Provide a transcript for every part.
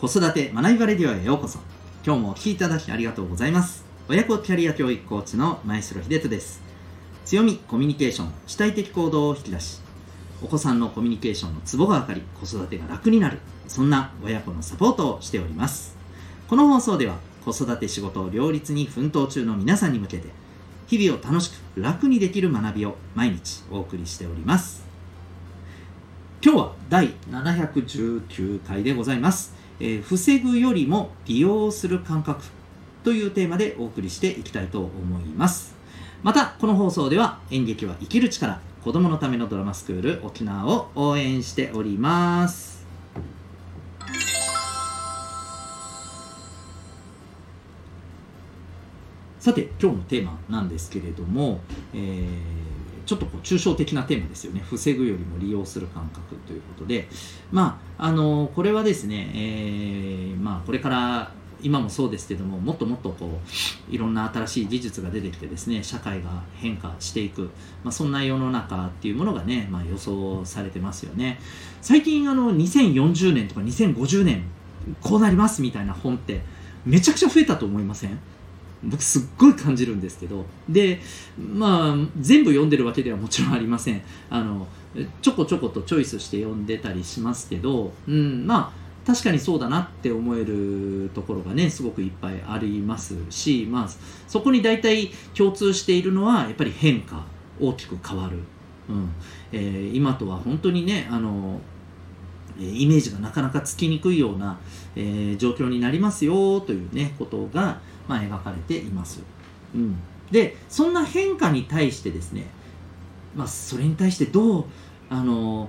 子育て学びバレディオへようこそ。今日もお聴きいただきありがとうございます。親子キャリア教育コーチの前城秀人です。強みコミュニケーション主体的行動を引き出しお子さんのコミュニケーションのツボが上がり子育てが楽になる。そんな親子のサポートをしております。この放送では子育て仕事を両立に奮闘中の皆さんに向けて日々を楽しく楽にできる学びを毎日お送りしております。今日は第719回でございます、えー、防ぐよりも利用する感覚というテーマでお送りしていきたいと思います。またこの放送では演劇は生きる力子供のためのドラマスクール沖縄を応援しております。さて今日のテーマなんですけれども、えーちょっとこう抽象的なテーマですよね。防ぐよりも利用する感覚ということで。まああのこれはですね、えー、まあ、これから今もそうですけどももっともっとこういろんな新しい技術が出てきてですね社会が変化していく、まあ、そんな世の中っていうものがね、まあ、予想されてますよね。最近あの2040年とか2050年こうなりますみたいな本ってめちゃくちゃ増えたと思いません？僕すっごい感じるんですけどでまあ全部読んでるわけではもちろんありません。あのちょこちょことチョイスして読んでたりしますけど、うん、まあ確かにそうだなって思えるところがねすごくいっぱいありますし、まあ、そこに大体共通しているのはやっぱり変化大きく変わる、うん。えー、今とは本当にねあのイメージがなかなかつきにくいような、えー、状況になりますよというねことが、まあ、描かれています。うん、でそんな変化に対してですね、まあ、それに対してどうあの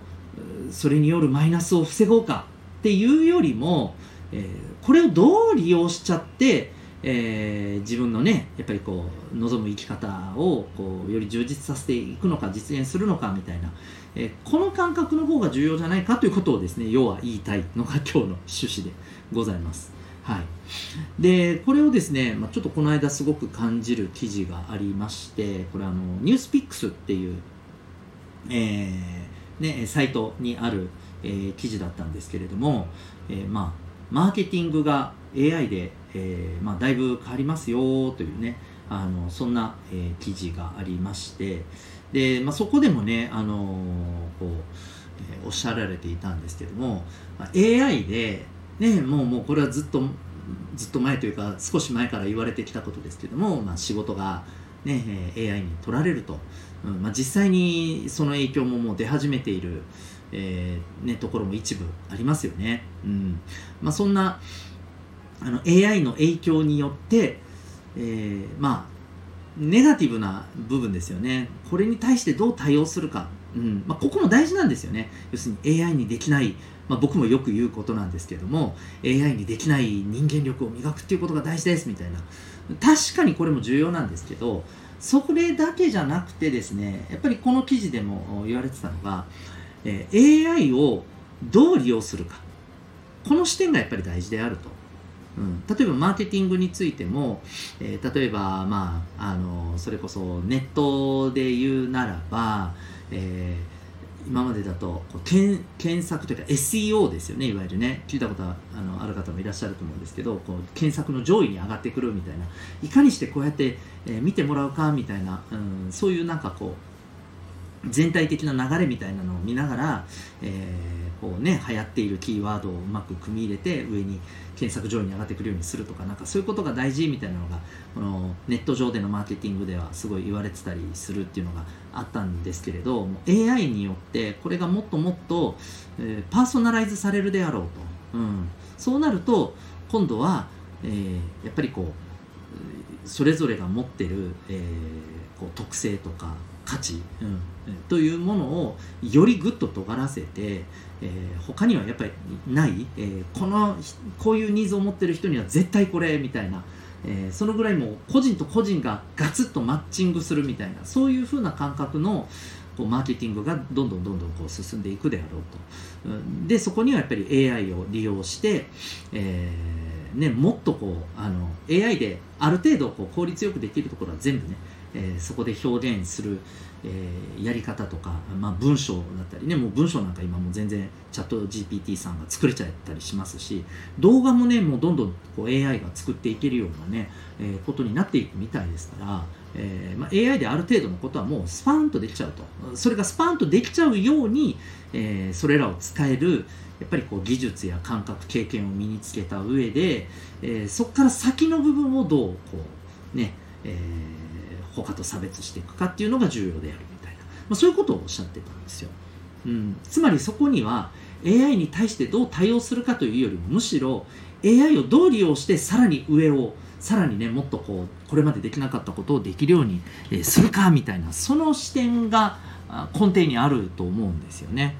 それによるマイナスを防ごうかっていうよりも、えー、これをどう利用しちゃって、えー、自分のねやっぱりこう望む生き方をこうより充実させていくのか実現するのかみたいな、えー、この感覚の方が重要じゃないかということをですね要は言いたいのが今日の趣旨でございます。はい、でこれをですね、まあ、ちょっとこの間すごく感じる記事がありましてこれあのニュースピックスっていう、えーね、サイトにある、えー、記事だったんですけれども、えー、まあ、マーケティングが AI で、えまあ、だいぶ変わりますよというねあのそんな、え、記事がありましてで、まあ、そこでもね、あのこうえ、おっしゃられていたんですけども、まあ、AI でね、もうもうこれはずっとずっと前というか少し前から言われてきたことですけども、まあ、仕事が、ね、AI に取られると、うんまあ、実際にその影響ももう出始めている、えーね、ところも一部ありますよね。うんまあ、そんなあの AI の影響によって、えー、まあネガティブな部分ですよね。これに対してどう対応するか、うん。まあ、ここも大事なんですよね。要するに AI にできない。まあ、僕もよく言うことなんですけども AI にできない人間力を磨くっていうことが大事ですみたいな。確かにこれも重要なんですけどそれだけじゃなくてですねやっぱりこの記事でも言われてたのが、えー、AI をどう利用するか。この視点がやっぱり大事であると。うん、例えばマーケティングについても、えー、例えば、まあ、あのそれこそネットで言うならば、えー今までだとこう検検索というか SEO ですよねいわゆるね。聞いたことあのある方もいらっしゃると思うんですけどこう検索の上位に上がってくるみたいな。いかにしてこうやって、えー、見てもらうかみたいな、うん、そういうなんかこう全体的な流れみたいなのを見ながら、えーこうね流行っているキーワードをうまく組み入れて上に検索上位に上がってくるようにするとかなんかそういうことが大事みたいなのがこのネット上でのマーケティングではすごい言われてたりするっていうのがあったんですけれど AI によってこれがもっともっと、えー、パーソナライズされるであろうと、うん、そうなると今度は、えー、やっぱりこうそれぞれが持ってる、えー、こう特性とか価値、うん、というものをよりぐっと尖らせて、えー、他にはやっぱりない、えー、このこういうニーズを持ってる人には絶対これみたいな、えー、そのぐらいもう個人と個人がガツッとマッチングするみたいなそういうふうな感覚のこうマーケティングがどんどんどんどんこう進んでいくであろうと、うん、でそこにはやっぱり AI を利用して、えーね、もっとこうあの AI である程度こう効率よくできるところは全部ねえー、そこで表現する、えー、やり方とか、まあ、文章だったりねもう文章なんか今もう全然チャット GPT さんが作れちゃったりしますし動画もねもうどんどんこう AI が作っていけるようなね、えー、ことになっていくみたいですから、えーまあ、AI である程度のことはもうスパーンとできちゃうと。それがスパーンとできちゃうように、えー、それらを使えるやっぱりこう技術や感覚経験を身につけた上で、えー、そこから先の部分をどうこうね、えー、他と差別していくかっていうのが重要であるみたいな、まあ、そういうことをおっしゃってたんですよ、うん、つまりそこには AI に対してどう対応するかというよりもむしろ AI をどう利用してさらに上をさらにねもっとこうこれまでできなかったことをできるようにするかみたいなその視点が根底にあると思うんですよね。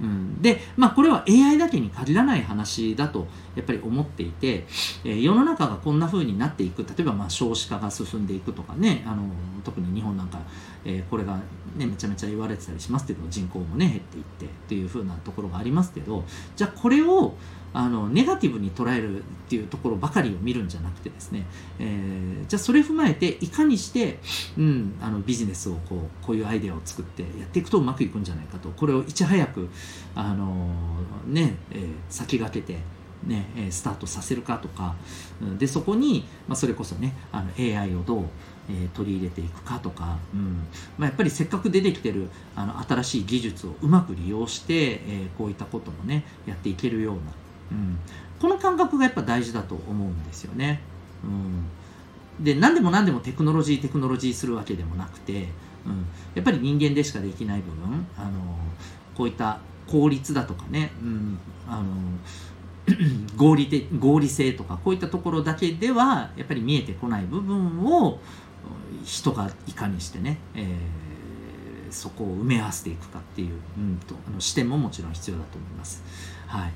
うん、で、まあ、これは AI だけに限らない話だとやっぱり思っていて、えー、世の中がこんな風になっていく。例えばまあ少子化が進んでいくとかねあの特に日本なんか、えー、これが、ね、めちゃめちゃ言われてたりしますけど人口もね減っていってっていう風なところがありますけどじゃあこれをあのネガティブに捉えるっていうところばかりを見るんじゃなくてですね、えー、じゃあそれ踏まえていかにして、うん、あのビジネスをこうこういうアイデアを作ってやっていくとうまくいくんじゃないかとこれをいち早く、あのねえー、先駆けてね、スタートさせるかとかでそこに、まあ、それこそねあの AI をどうえ、取り入れていくかとか、うん。まあ、やっぱりせっかく出てきてるあの新しい技術をうまく利用して、え、こういったこともねやっていけるような、うん、この感覚がやっぱ大事だと思うんですよね。うん、で何でも何でもテクノロジーテクノロジーするわけでもなくて、うん、やっぱり人間でしかできない部分あのこういった効率だとかね、うん、あの 合理的合理性とかこういったところだけではやっぱり見えてこない部分を人がいかにしてね、えー、そこを埋め合わせていくかっていう、うんと、あの視点ももちろん必要だと思います。はい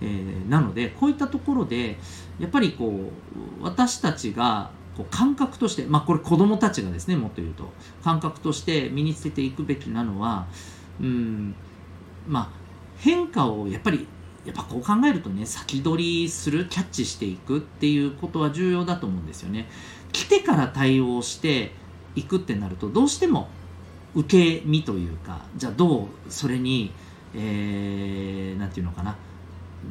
えー、なのでこういったところでやっぱりこう私たちがこう感覚として、まあ、これ子どもたちがですねもっと言うと感覚として身につけていくべきなのはうんまあ変化をやっぱりやっぱこう考えるとね先取りするキャッチしていくっていうことは重要だと思うんですよね。来てから対応していくってなるとどうしても受け身というかじゃあどうそれに何、えー、て言うのかな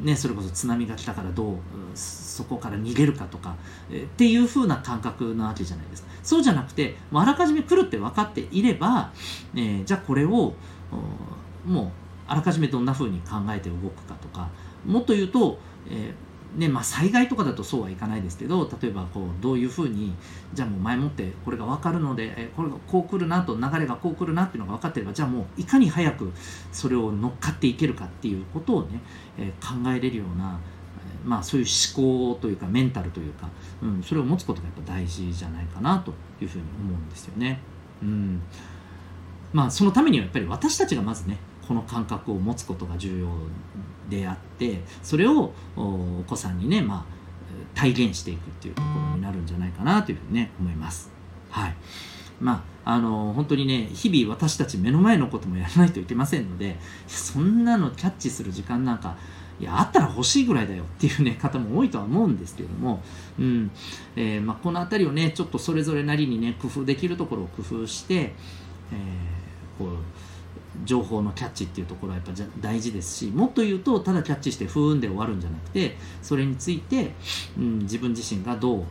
ね、それこそ津波が来たからどうそこから逃げるかとか、えっていう風な感覚なわけじゃないですかそうじゃなくてあらかじめ来るって分かっていれば、えー、じゃあこれをもうあらかじめどんな風に考えて動くかとかもっと言うと、えーねまあ、災害とかだとそうはいかないですけど例えばこうどういうふうにじゃあもう前もってこれが分かるのでえこれがこう来るなと流れがこう来るなっていうのが分かってればじゃあもういかに早くそれを乗っかっていけるかっていうことをね、えー、考えれるような、えまあ、そういう思考というかメンタルというか、うん、それを持つことがやっぱ大事じゃないかなというふうに思うんですよね。うんまあ、そのためにはやっぱり私たちがまずねこの感覚を持つことが重要であってそれをお子さんにね、まあ、体現していくっていうところになるんじゃないかなというふうにね思います。はいまあ、あの本当にね日々私たち目の前のこともやらないといけませんのでそんなのキャッチする時間なんかいやあったら欲しいぐらいだよっていう、ね、方も多いとは思うんですけれども、うんえーまあ、この辺りをねちょっとそれぞれなりにね工夫できるところを工夫して、えー、こう情報のキャッチっていうところはやっぱ大事ですしもっと言うとただキャッチして不運で終わるんじゃなくてそれについて、うん、自分自身がどう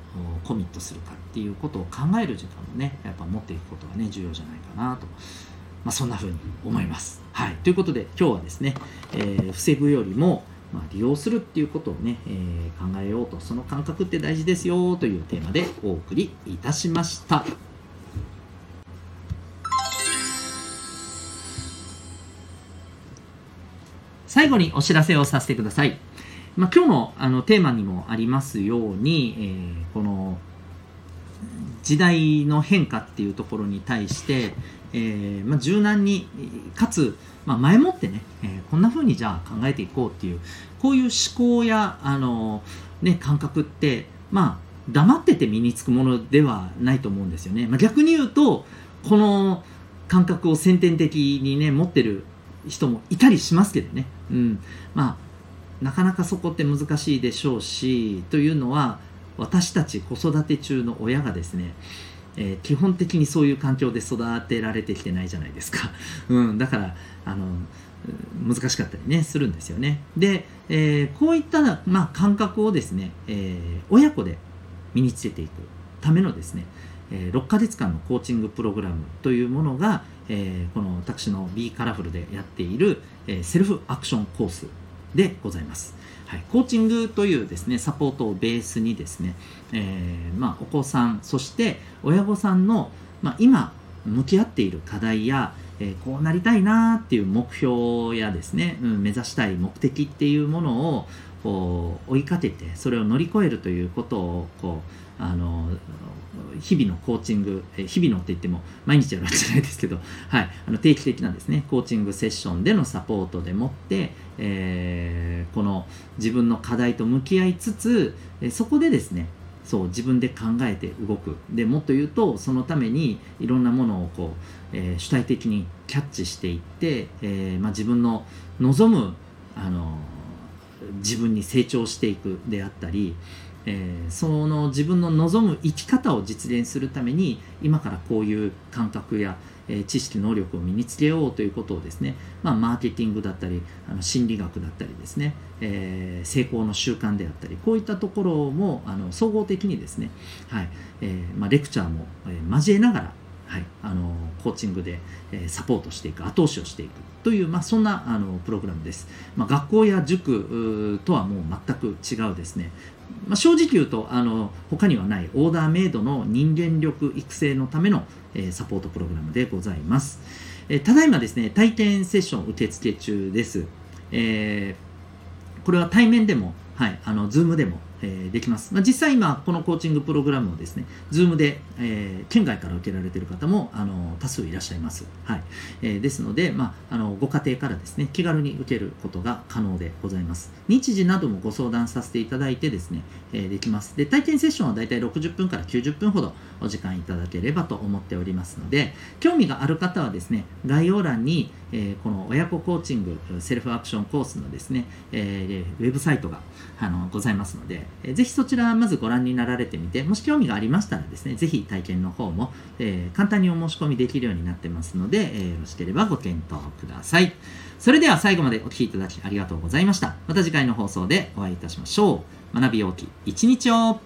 コミットするかっていうことを考える時間もねやっぱ持っていくことがね重要じゃないかなと、まあ、そんな風に思います。はい、ということで今日はですね、えー、防ぐよりもまあ、利用するっていうことをね、えー、考えようとその感覚って大事ですよというテーマでお送りいたしました。最後にお知らせをさせてください。まあ、今日のあのテーマにもありますように、えー、この時代の変化っていうところに対して、えー、まあ、柔軟にかつ、まあ、前もってね、えー、こんな風にじゃあ考えていこうっていうこういう思考やあの、ね、感覚ってまあ黙ってて身につくものではないと思うんですよね。まあ、逆に言うとこの感覚を先天的にね持ってる人もいたりしますけどね、うん、まあなかなかそこって難しいでしょうしというのは私たち子育て中の親がですね、えー、基本的にそういう環境で育てられてきてないじゃないですか。うん、だからあの難しかったりねするんですよね。で、えー、こういった、まあ、感覚をですね、えー、親子で身につけていくためのですね、え、6ヶ月間のコーチングプログラムというものが、えー、この私の B カラフルでやっている、えー、セルフアクションコースでございます。はい、コーチングというですねサポートをベースにですね、えーまあ、お子さんそして親御さんの、まあ、今向き合っている課題やえ、こうなりたいなっていう目標やですね、うん、目指したい目的っていうものをこう追いかけてそれを乗り越えるということをこうあの日々のコーチング、え日々のって言っても毎日やるわけじゃないですけど、はい、あの定期的なですね。コーチングセッションでのサポートでもって、えー、この自分の課題と向き合いつつ、えそこでですねそう自分で考えて動く。でもっと言うとそのためにいろんなものをこう、えー、主体的にキャッチしていって、えーまあ、自分の望むあの自分に成長していくであったり、えー、その自分の望む生き方を実現するために今からこういう感覚やえ知識能力を身につけようということをですね、まあ、マーケティングだったりあの心理学だったりですね、えー、成功の習慣であったりこういったところもあの総合的にですね、はいえーまあ、レクチャーも、えー、交えながらはい、あのコーチングで、えー、サポートしていく後押しをしていく。という、まあ、そんなあのプログラムです、まあ、学校や塾とはもう全く違うですね、まあ、正直言うとあの他にはないオーダーメイドの人間力育成のための、えー、サポートプログラムでございます、えー、ただいまですね体験セッション受付中です、えー、これは対面でもはい、あの Zoom でもえー、できます。まあ、実際今、このコーチングプログラムをですね、Zoom で、えー、県外から受けられている方もあの多数いらっしゃいます。はいえー、ですので、まあ、あのご家庭からですね、気軽に受けることが可能でございます。日時などもご相談させていただいてですね、えー、できます。で、体験セッションはだいたい60分から90分ほどお時間いただければと思っておりますので、興味がある方はですね、概要欄に、えー、この親子コーチングセルフアクションコースのですね、えー、ウェブサイトがあのございますので、えー、ぜひそちらまずご覧になられてみて、もし興味がありましたらですね、ぜひ体験の方も、えー、簡単にお申し込みできるようになってますので、えー、よろしければご検討ください。それでは最後までお聴きいただきありがとうございました。また次回の放送でお会いいたしましょう。学び大きい一日を